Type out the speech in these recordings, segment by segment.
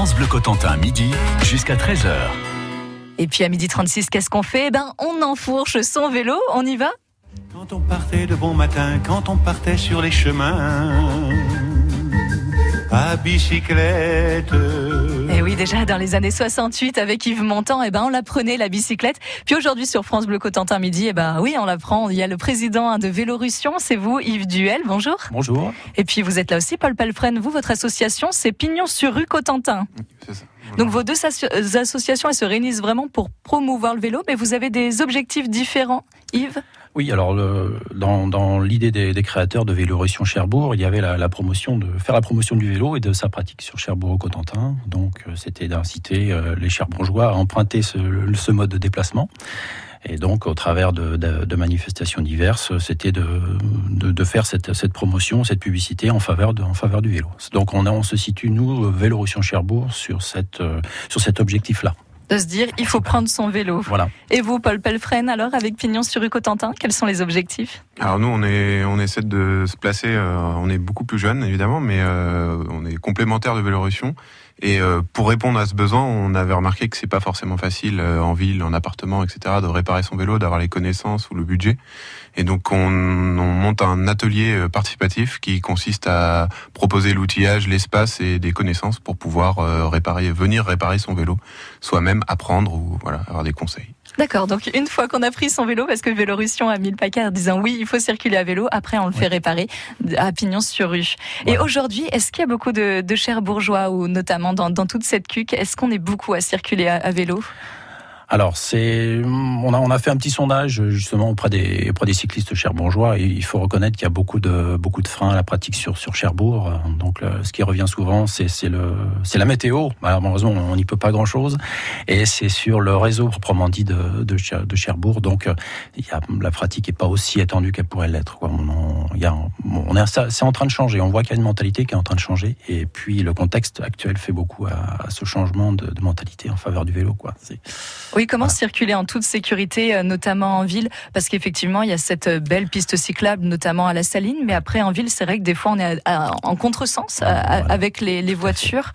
France Bleu Cotentin, midi jusqu'à 13h. Et puis à midi 36, qu'est-ce qu'on fait? Eh ben, on enfourche son vélo, on y va Quand on partait de bon matin, quand on partait sur les chemins, à bicyclette. Oui, déjà dans les années 68 avec Yves Montand, eh ben on la prenait la bicyclette. Puis aujourd'hui sur France Bleu Cotentin midi, eh ben oui, on la prend. Il y a le président de Vélorussion, c'est vous, Yves Duel. Bonjour. Bonjour. Et puis vous êtes là aussi, Paul Pelfren. Vous, votre association, c'est Pignon sur rue Cotentin. C'est ça. Donc vos deux associations, elles se réunissent vraiment pour promouvoir le vélo, mais vous avez des objectifs différents, Yves? Oui, alors dans, l'idée des, créateurs de Vélorussion Cherbourg, il y avait la, promotion de faire la promotion du vélo et de sa pratique sur Cherbourg au Cotentin. Donc euh, c'était d'inciter euh, les Cherbourgeois à emprunter ce, mode de déplacement. Et donc, au travers de, manifestations diverses, c'était de, faire cette, promotion, cette publicité en faveur, du vélo. Donc, on, se situe, nous, Vélorussion Cherbourg, euh, sur cet objectif-là de se dire il faut prendre son vélo. Voilà. Et vous, Paul Pelfren, alors avec Pignon sur rue Cotentin, quels sont les objectifs? Alors nous, on est, on essaie de se placer. Euh, on est beaucoup plus jeune, évidemment, mais euh, on est complémentaire de Vélorussion. Et euh, pour répondre à ce besoin, on avait remarqué que c'est pas forcément facile euh, en ville, en appartement, etc., de réparer son vélo, d'avoir les connaissances ou le budget. Et donc on, on monte un atelier euh, participatif qui consiste à proposer l'outillage, l'espace et des connaissances pour pouvoir réparer, venir réparer son vélo, soi-même apprendre ou voilà avoir des conseils. D'accord, donc une fois qu'on a pris son vélo, parce que Vélorussion a mis le paquet en disant oui, il faut circuler à vélo, après on le fait réparer à Pignon-sur-Rue. Et aujourd'hui, est-ce qu'il y a beaucoup de, de chers bourgeois, ou notamment dans, dans toute cette cuque, est-ce qu'on est beaucoup à circuler à, à vélo? Alors, c'est, on a, on a fait un petit sondage justement auprès des, auprès des cyclistes cherbourgeois. Et il faut reconnaître qu'il y a beaucoup de, beaucoup de freins à la pratique sur, sur Cherbourg. Donc, ce qui revient souvent, c'est, c'est le, c'est la météo. Malheureusement, on n'y peut pas grand chose. Et c'est sur le réseau proprement dit de, de, Cherbourg. Donc, il y a, la pratique est pas aussi étendue qu'elle pourrait l'être. Quoi. On, il y a, on est, c'est en train de changer. On voit qu'il y a une mentalité qui est en train de changer. Et puis, le contexte actuel fait beaucoup à, à ce changement de, mentalité en faveur du vélo. Quoi. Comment voilà. circuler en toute sécurité, euh, notamment en ville? Parce qu'effectivement, il y a cette euh, belle piste cyclable, notamment à la Saline, mais après en ville, c'est vrai que des fois, on est à, à, en contresens voilà. avec les, les voitures.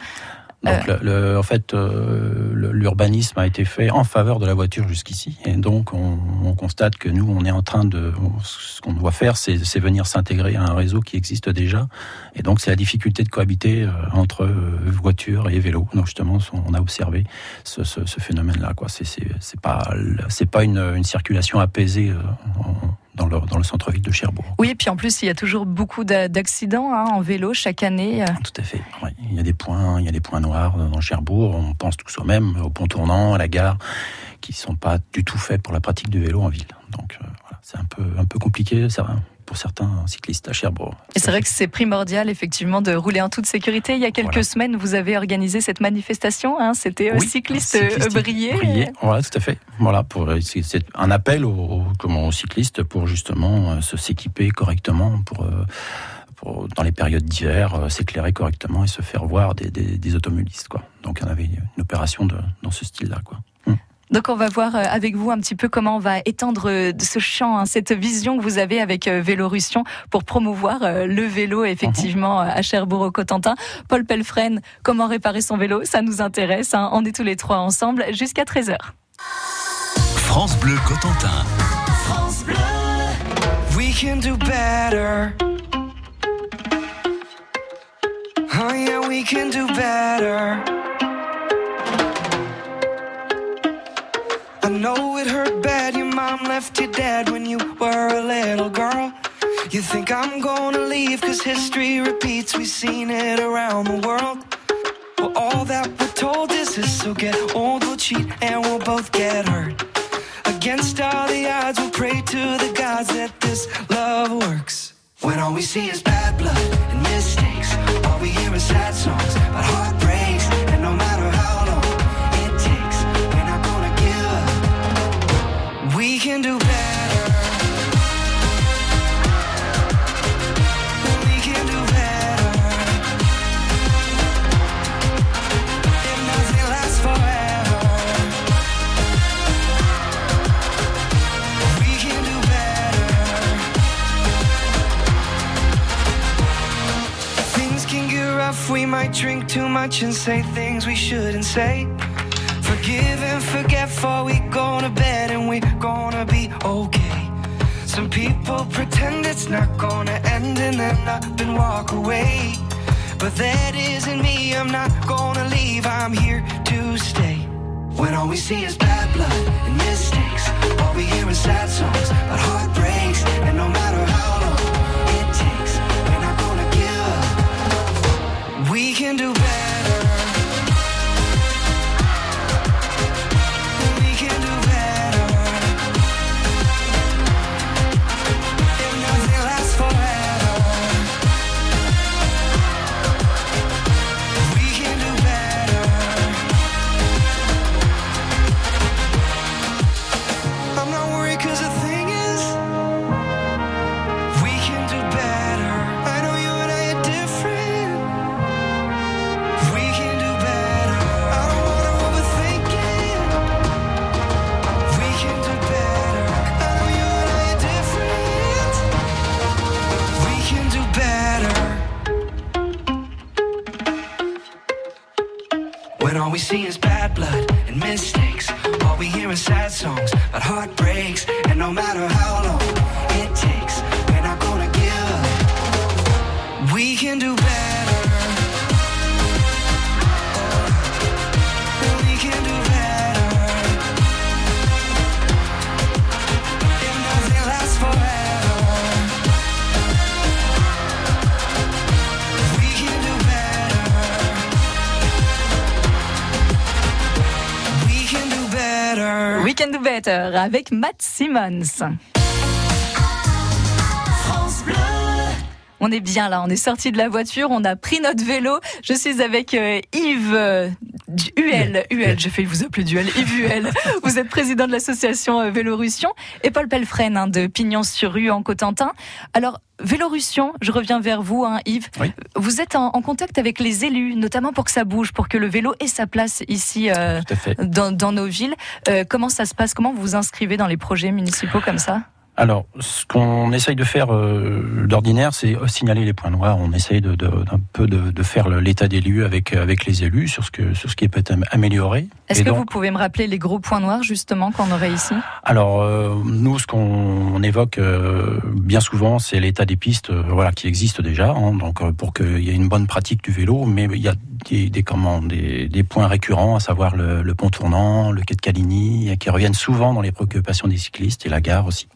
Donc, euh... le, le, en fait, euh, l'urbanisme a été fait en faveur de la voiture jusqu'ici, et donc on, on, constate que nous, on est en train de, ce qu'on doit faire, c'est venir s'intégrer à un réseau qui existe déjà, et donc c'est la difficulté de cohabiter euh, entre euh, voiture et vélo. Donc justement, on a observé ce, ce, ce phénomène-là. C'est pas, pas une, une, circulation apaisée. En, dans le, dans le centre-ville de Cherbourg. Oui, et puis en plus, il y a toujours beaucoup d'accidents hein, en vélo chaque année. Tout à fait. Oui. Il y a des points, il y a des points noirs dans Cherbourg. On pense tous au même, au pont tournant, à la gare, qui sont pas du tout faits pour la pratique du vélo en ville. Donc euh, voilà, c'est un peu un peu compliqué. Ça va pour certains cyclistes à Cherbourg. Et c'est vrai que c'est primordial effectivement de rouler en toute sécurité. Il y a quelques voilà. semaines, vous avez organisé cette manifestation. Hein, C'était oui, cycliste, cycliste brillé. brillé. Voilà, tout à fait. Voilà, pour c'est un appel aux, comment, aux cyclistes pour justement euh, se s'équiper correctement pour. Euh, pour, dans les périodes d'hiver, euh, s'éclairer correctement et se faire voir des, des, des automobilistes. Quoi. Donc il y en avait une opération de, dans ce style-là. Quoi. Donc on va voir euh, avec vous un petit peu comment on va étendre euh, ce champ, hein, cette vision que vous avez avec euh, Vélorussion pour promouvoir le vélo effectivement -huh. à Cherbourg au Cotentin. Paul Pelfren, comment réparer son vélo, ça nous intéresse. Hein. On est tous les trois ensemble jusqu'à 13h. France Bleu Cotentin. France Bleu. We can do better. Oh yeah, we can do better. Know it hurt bad, your mom left you dead when you were a little girl. You think I'm gonna leave, cause history repeats, we've seen it around the world. Well, all that we're told is this, so get old, we'll cheat, and we'll both get hurt. Against all the odds, we'll pray to the gods that this love works. When all we see is bad blood and mistakes, all we hear is sad songs about heartbreaks, and say things we shouldn't say. Forgive and forget before we go to bed and we're gonna be okay. Some people pretend it's not gonna end and then up and walk away. But that isn't me, I'm not gonna leave, I'm here to stay. When all we see is bad blood and mistakes, all we hear is sad songs about heartbreaks, and scenes better. We Can Do Better avec Matt Simmons. On est bien là, on est sorti de la voiture, on a pris notre vélo. Je suis avec euh, Yves euh, UL, UL, j'ai failli vous appeler Duel, Yves UL. Vous êtes président de l'association euh, Vélorussion et Paul Pelfren hein, de Pignon sur rue en Cotentin. Alors, Vélorussion, je reviens vers vous, hein, Yves. Oui. Vous êtes en, en contact avec les élus, notamment pour que ça bouge, pour que le vélo ait sa place ici euh, dans, dans nos villes. Euh, comment ça se passe? Comment vous vous inscrivez dans les projets municipaux comme ça? Alors, ce qu'on essaye de faire euh, d'ordinaire, c'est signaler les points noirs. On essaye de, de- d'un peu de, de faire l'état des lieux avec avec les élus sur ce que sur ce qui peut être amélioré. Est-ce que donc- vous pouvez me rappeler les gros points noirs justement qu'on aurait ici? Alors euh, nous, ce qu'on évoque euh, bien souvent, c'est l'état des pistes, voilà, qui existent déjà. hein, donc pour qu'il y ait une bonne pratique du vélo, mais il y a des, des, comment, des, des points récurrents, à savoir le, le pont tournant, le quai de Caligny, qui reviennent souvent dans les préoccupations des cyclistes et la gare aussi.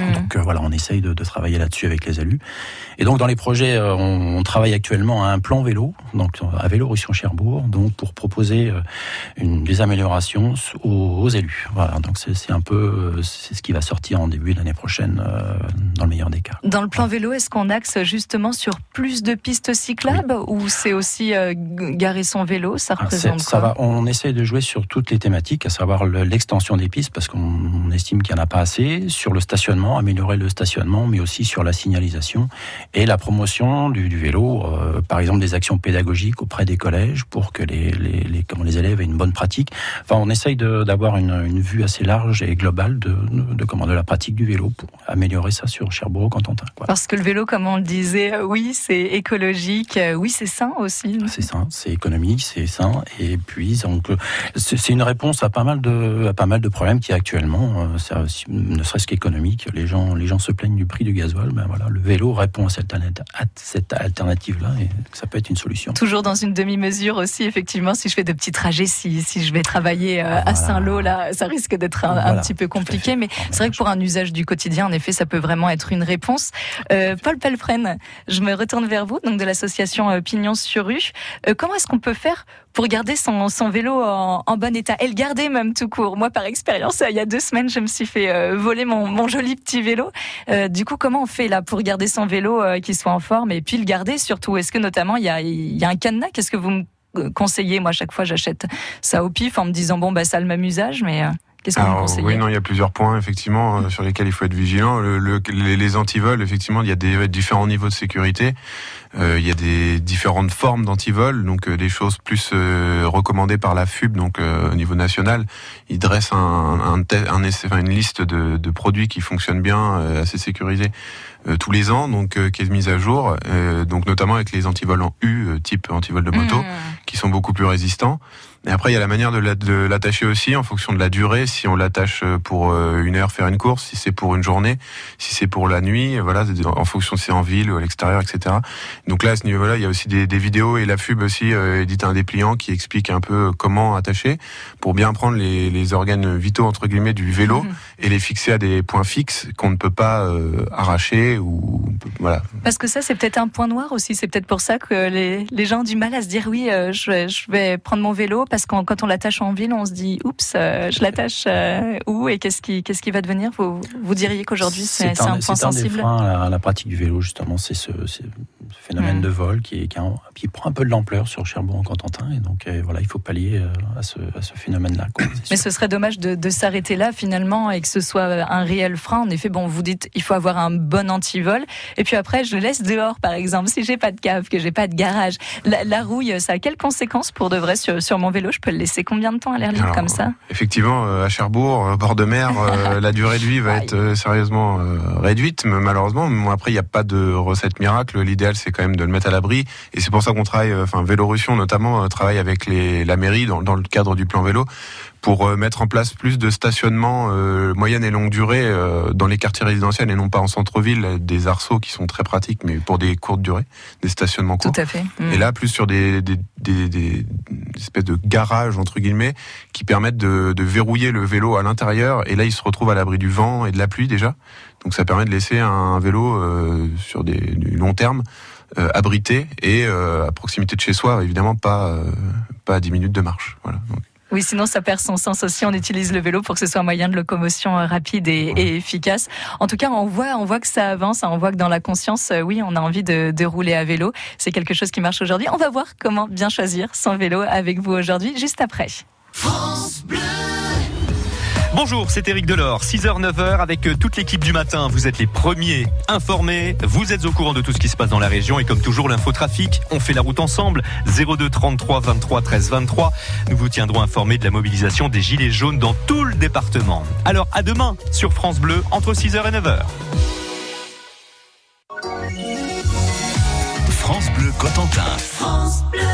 Mhm. Donc euh, voilà, on essaye de, de travailler là-dessus avec les élus. Et donc dans les projets, euh, on, on travaille actuellement à un plan vélo, donc à Vélorussion Cherbourg, donc pour proposer euh, une, des améliorations aux, aux élus. Voilà, donc c'est un peu c'est ce qui va sortir en début d'année prochaine, dans le meilleur des cas. Dans le plan vélo, est-ce qu'on axe justement sur plus de pistes cyclables ou c'est aussi garer son vélo Ça Ah, représente ça va. On essaie de jouer sur toutes les thématiques, à savoir le- l'extension des pistes, parce qu'on on estime qu'il n'y en a pas assez, sur le stationnement, améliorer le stationnement, mais aussi sur la signalisation et la promotion du, du vélo, euh, par exemple des actions pédagogiques auprès des collèges pour que les, les, les, comment, les élèves aient une bonne pratique. Enfin, on essaye d'avoir une, une vue assez large et globale de, de, de, comment, de la pratique du vélo pour améliorer ça sur Cherbourg-Cantantin. quoi. Parce que le vélo, comme on le disait, euh, oui, c'est écologique, euh, oui, c'est sain aussi. C'est sain, c'est économique, c'est sain, et puis donc c'est une réponse à pas mal de à pas mal de problèmes qui actuellement, ça, ne serait-ce qu'économique, les gens les gens se plaignent du prix du gasoil, ben voilà, le vélo répond à cette, alternative-là et ça peut être une solution. Toujours dans une demi-mesure aussi, effectivement, si je fais de petits trajets, si, si je vais travailler euh, à Voilà. Saint-Lô, là, ça risque d'être un, petit peu compliqué, mais c'est vrai que pour un usage du quotidien, en effet, ça peut vraiment être une réponse. Euh, Paul Pelfren, je me retourne vers vous, donc de l'association euh, Pignon sur rue. Euh, comment est-ce qu'on peut faire pour garder son, son vélo en, en bon état et le garder même tout court. Moi, par expérience, il y a deux semaines, je me suis fait euh, voler mon, mon joli petit vélo. Euh, du coup, comment on fait là pour garder son vélo euh, qui soit en forme et puis le garder surtout? Est-ce que notamment il y a, y a un cadenas? Qu'est-ce que vous me euh, conseillez? Moi, à chaque fois, j'achète ça au pif en me disant bon, bah ça a le même usage, mais euh, qu'est-ce que vous Alors, conseillez oui, non, il y a plusieurs points effectivement euh, sur lesquels il faut être vigilant. Le, le- les, les antivols, effectivement, il y a des différents niveaux de sécurité. Euh, il y a des différentes formes d'antivols, donc euh, des choses plus euh, recommandées par la FUB, donc au niveau national. Ils dressent un, un, te- un essai- enfin, une liste de, de produits qui fonctionnent bien, assez sécurisés tous les ans, donc qui est mise à jour, donc notamment avec les antivolants U type antivol de moto, Mmh. qui sont beaucoup plus résistants. Et après, il y a la manière de la- de l'attacher aussi en fonction de la durée. Si on l'attache euh, pour euh, une heure faire une course, si c'est pour une journée, si c'est pour la nuit, voilà, en fonction si c'est en ville ou à l'extérieur, etc. Donc là, à ce niveau-là, il y a aussi des, des vidéos et la FUB aussi euh, édite un dépliant qui explique un peu comment attacher pour bien prendre les, les organes vitaux entre guillemets du vélo Mhm. et les fixer à des points fixes qu'on ne peut pas euh, arracher ou voilà. Parce que ça, c'est peut-être un point noir aussi. C'est peut-être pour ça que les, les gens ont du mal à se dire oui, euh, je, je vais prendre mon vélo parce que quand on l'attache en ville, on se dit oups, euh, je l'attache euh, où et qu'est-ce qui, qu'est-ce qui va devenir? Vous, vous diriez qu'aujourd'hui c'est un, point c'est un des sensible? freins à la, à la pratique du vélo, justement. C'est ce, ce phénomène de vol qui, est, qui, prend un peu de l'ampleur sur Cherbourg-en-Cotentin. Et donc, euh, voilà, il faut pallier à ce, à ce phénomène-là. Mais ce serait dommage de, de s'arrêter là finalement et que ce soit un réel frein. En effet, bon, vous dites il faut avoir un bon antivol. Et puis après, je le laisse dehors, par exemple, si j'ai pas de cave, que j'ai pas de garage. La, la rouille, ça a quelles conséquences pour de vrai sur, sur mon vélo? Je peux le laisser combien de temps à l'air libre Alors, comme ça? Effectivement, euh, à Cherbourg, euh, bord de mer, euh, la durée de vie va être sérieusement réduite, mais malheureusement. Bon, après, il n'y a pas de recette miracle. L'idéal, c'est quand même de le mettre à l'abri, et c'est pour ça qu'on travaille. Enfin, Vélorussion notamment travaille avec les, la mairie dans, dans le cadre du plan vélo pour euh, mettre en place plus de stationnement euh, moyenne et longue durée euh, dans les quartiers résidentiels et non pas en centre-ville, des arceaux qui sont très pratiques, mais pour des courtes durées, des stationnements Tout courts. à fait. Mm. Et là, plus sur des, des, des, des- espèces de garages, entre guillemets, qui permettent de, de verrouiller le vélo à l'intérieur. Et là, il se retrouve à l'abri du vent et de la pluie déjà. Donc ça permet de laisser un vélo euh, sur des, du long terme euh, abrité et euh, à proximité de chez soi, évidemment pas, euh, pas à 10 minutes de marche. Voilà. Donc, Oui, sinon ça perd son sens aussi. On utilise le vélo pour que ce soit un moyen de locomotion euh, rapide et, efficace. En tout cas, on voit, on voit que ça avance. hein. On voit que dans la conscience, euh, oui, on a envie de, de rouler à vélo. C'est quelque chose qui marche aujourd'hui. On va voir comment bien choisir son vélo avec vous aujourd'hui, juste après. Bonjour, c'est Eric Delors, 6h, 9h avec euh, toute l'équipe du matin. Vous êtes les premiers informés, vous êtes au courant de tout ce qui se passe dans la région et comme toujours l'infotrafic, on fait la route ensemble. 02 33 23 13 23. Nous vous tiendrons informés de la mobilisation des Gilets jaunes dans tout le département. Alors à demain sur France Bleu entre 6h et 9h. France Bleu Cotentin. Rétine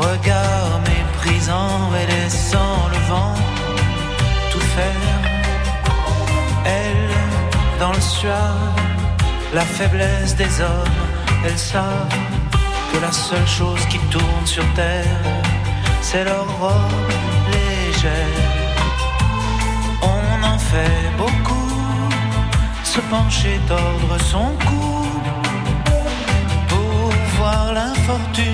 Regard méprisant et laissant le vent tout faire. Elles, dans le suave, la faiblesse des hommes, elles savent que la seule chose qui tourne sur terre, c'est leur robe légère. On en fait beaucoup, se pencher, tordre son cou pour voir l'infortune,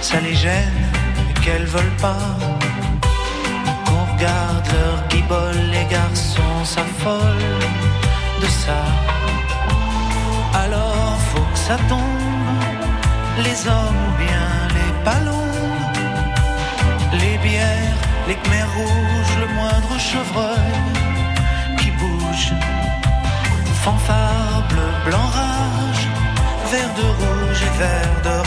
Ça les gêne qu'elles veulent pas qu'on regarde leur guibole, les garçons s'affolent de ça. Alors faut que ça tombe, les hommes ou bien les ballons, les bières, les khmers rouges, le moindre chevreuil qui bouge. Fanfare bleu, blanc, rage, vert de rouge et vert de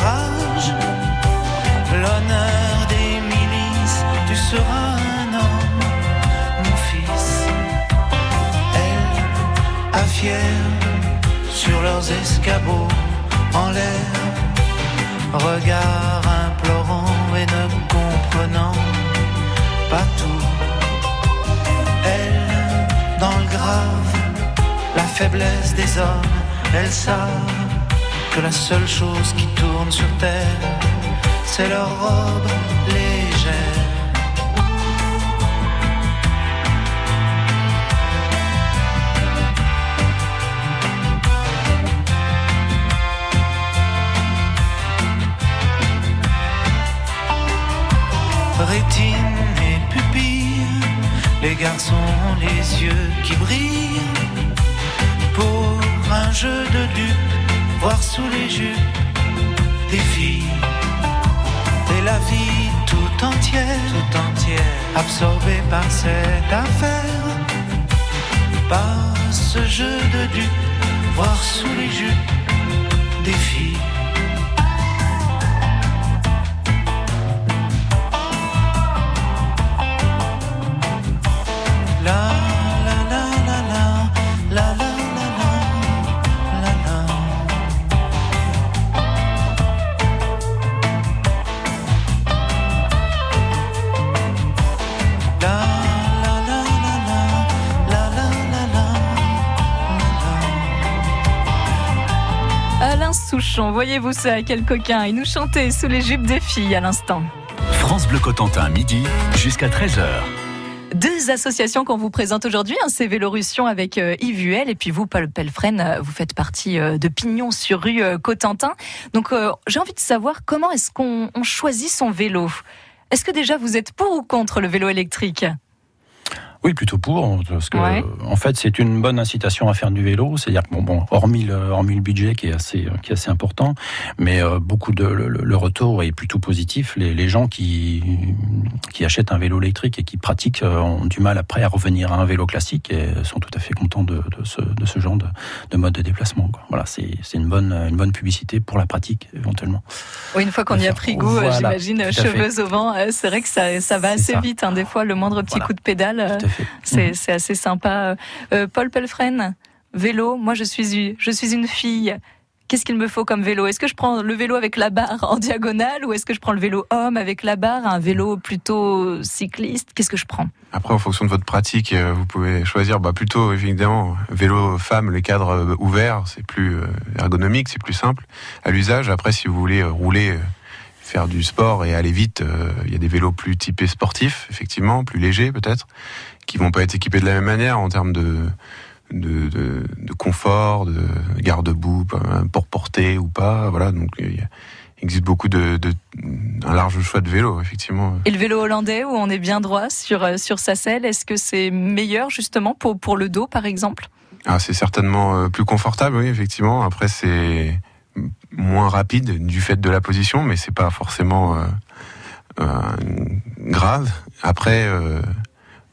un homme, mon fils. Elle, à fière, sur leurs escabeaux, en l'air, regard implorant et ne comprenant pas tout. Elle, dans le grave, la faiblesse des hommes, elles savent que la seule chose qui tourne sur terre, c'est leur robe, les garçons les yeux qui brillent pour un jeu de dupes, voir sous les jupes des filles et la vie tout entière, tout entière, absorbée par cette affaire, par ce jeu de dupes, voir sous les jupes des filles. Voyez-vous ça, quel coquin Il nous chantait sous les jupes des filles à l'instant. France Bleu Cotentin, midi jusqu'à 13h. Deux associations qu'on vous présente aujourd'hui, hein, c'est Vélorussion avec euh, Yves Huel et puis vous, Paul Pelfren, euh, vous faites partie euh, de Pignon sur rue euh, Cotentin. Donc j'ai envie de savoir comment est-ce qu'on on choisit son vélo Est-ce que déjà vous êtes pour ou contre le vélo électrique? Oui, plutôt pour, parce que Ouais. en fait, c'est une bonne incitation à faire du vélo. C'est-à-dire que bon, bon, hormis le, hormis le budget qui est assez, qui est assez important, mais euh, beaucoup de le, le- retour est plutôt positif. Les, les gens qui qui achètent un vélo électrique et qui pratiquent euh, ont du mal après à revenir à un vélo classique et sont tout à fait contents de, de ce, de ce genre de, de mode de déplacement. quoi. Voilà, c'est une bonne une bonne publicité pour la pratique éventuellement. Oui, une fois qu'on y a pris goût, euh, Voilà, j'imagine, cheveux au vent, euh, c'est vrai que ça, ça va assez ça. vite. hein. Des fois, le moindre petit Voilà. coup de pédale, euh, Tout à fait. C'est assez sympa. Euh, Paul Pelfren, vélo, moi je suis, une fille. Qu'est-ce qu'il me faut comme vélo? Est-ce que je prends le vélo avec la barre en diagonale ou est-ce que je prends le vélo homme avec la barre, un vélo plutôt cycliste? Qu'est-ce que je prends? Après, en fonction de votre pratique, euh, vous pouvez choisir bah, plutôt, évidemment, vélo femme, les cadres euh, ouverts, c'est plus euh, ergonomique, c'est plus simple à l'usage. Après, si vous voulez euh, rouler, euh, faire du sport et aller vite, euh, il y a des vélos plus typés sportifs, effectivement, plus légers peut-être, qui vont pas être équipés de la même manière en termes de, de, de, de confort, de garde-boue, euh, pour porter ou pas. Voilà, donc il existe beaucoup de, de un large choix de vélos, effectivement. Et le vélo hollandais où on est bien droit sur, euh, sur sa selle, est-ce que c'est meilleur justement pour, pour le dos par exemple? Ah, c'est certainement euh, plus confortable, oui, effectivement. Après, c'est moins rapide du fait de la position, mais c'est pas forcément euh, euh, grave. Après, euh,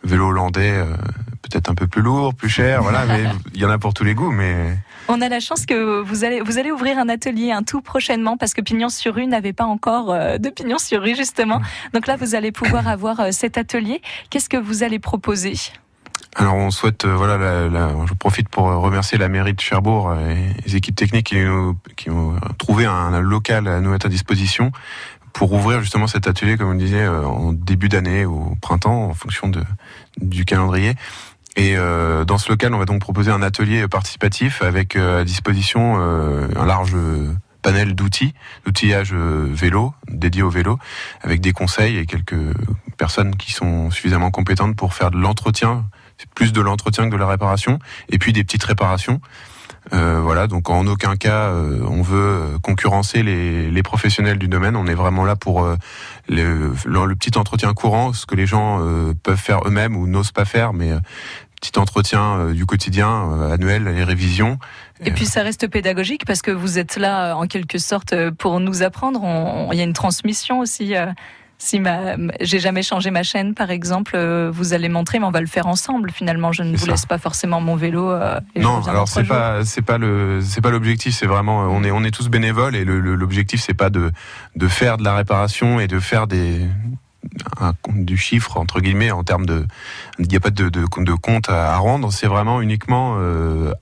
vélo hollandais, euh, peut-être un peu plus lourd, plus cher, voilà, mais il y en a pour tous les goûts, mais On a la chance que vous allez, vous allez ouvrir un atelier un tout prochainement parce que Pignon sur rue n'avait pas encore euh, de Pignon sur rue justement. Donc là, vous allez pouvoir avoir euh, cet atelier. Qu'est-ce que vous allez proposer? Alors on souhaite, euh, voilà, la, la- je profite pour remercier la mairie de Cherbourg et les équipes techniques qui, nous- qui ont trouvé un, un local à nous mettre à disposition pour ouvrir justement cet atelier, comme on disait, euh, en début d'année, au printemps, en fonction de, du calendrier. Et euh, dans ce local, on va donc proposer un atelier participatif avec euh, à disposition euh, un large panel d'outils, d'outillage euh, vélo, dédié au vélo, avec des conseils et quelques personnes qui sont suffisamment compétentes pour faire de l'entretien, plus de l'entretien que de la réparation, et puis des petites réparations. Euh, voilà, donc en aucun cas euh, on veut concurrencer les, professionnels du domaine. On est vraiment là pour euh, le, petit entretien courant, ce que les gens euh, peuvent faire eux-mêmes ou n'osent pas faire, mais euh, petit entretien euh, du quotidien euh, annuel, les révisions. Et puis ça reste pédagogique parce que vous êtes là euh, en quelque sorte euh, pour nous apprendre. Il y a une transmission aussi. Si ma, j'ai jamais changé ma chaîne, par exemple, euh, vous allez montrer, mais on va le faire ensemble. Finalement, je ne vous ça. laisse pas forcément mon vélo. euh, et non, alors c'est pas c'est pas le c'est pas l'objectif. C'est vraiment euh, on est on est tous bénévoles et l'objectif c'est pas de de faire de la réparation et de faire des un, du chiffre entre guillemets en termes de il n'y a pas de, de, de compte à, à rendre. C'est vraiment uniquement euh,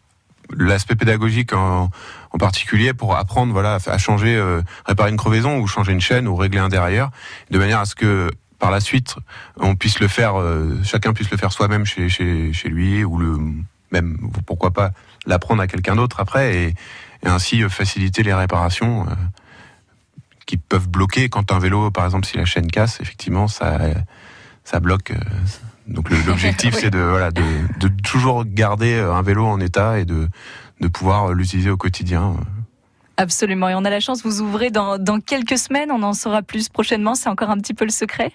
l'aspect pédagogique en, particulier pour apprendre voilà à changer, euh, réparer une crevaison ou changer une chaîne ou régler un derrière, de manière à ce que par la suite on puisse le faire, euh, chacun puisse le faire soi-même chez, chez, chez lui ou le même pourquoi pas l'apprendre à quelqu'un d'autre après et, ainsi faciliter les réparations qui peuvent bloquer quand un vélo par exemple si la chaîne casse effectivement ça ça bloque donc l'objectif c'est de, voilà, de, de, toujours garder euh, un vélo en état et de, de pouvoir l'utiliser au quotidien. Absolument. Et on a la chance, vous ouvrez dans, dans quelques semaines, on en saura plus prochainement. C'est encore un petit peu le secret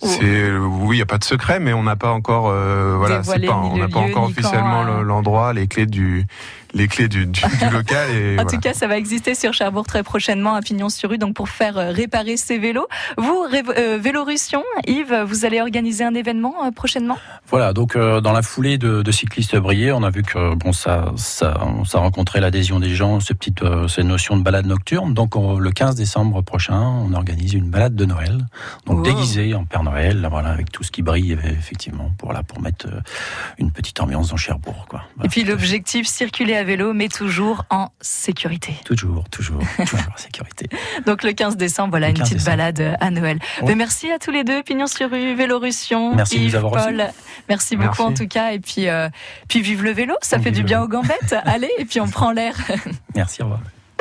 oui, il n'y a pas de secret, mais on n'a pas encore, euh, voilà, pas, on n'a pas encore officiellement euh. l'endroit, les clés du, les clés du, du, local. Et en tout cas, ça va exister sur Cherbourg très prochainement, à Pignon-sur-Rue, donc pour faire euh, réparer ces vélos. Vous, euh, Vélorussion, Yves, vous allez organiser un événement euh, prochainement? Voilà, donc dans la foulée de, de, cyclistes brillés, on a vu que bon, ça, ça, ça rencontrait l'adhésion des gens, ces petites, ces notions de balade nocturne. Donc le 15 décembre prochain, on organise une balade de Noël, donc déguisée en Père Noël, voilà, avec tout ce qui brille, effectivement, pour là, pour mettre une petite ambiance dans Cherbourg, quoi. Et puis l'objectif, circuler vélo, mais toujours en sécurité. Toujours, toujours, toujours en sécurité. Donc le 15 décembre, voilà, une petite balade à Noël. Mais merci à tous les deux, Pignon sur rue, Vélorussion, merci Yves, de nous avoir Paul. Merci beaucoup en tout cas. Et puis, euh, puis vive le vélo, ça fait du bien aux gambettes. Allez, et puis on prend l'air. merci, au revoir.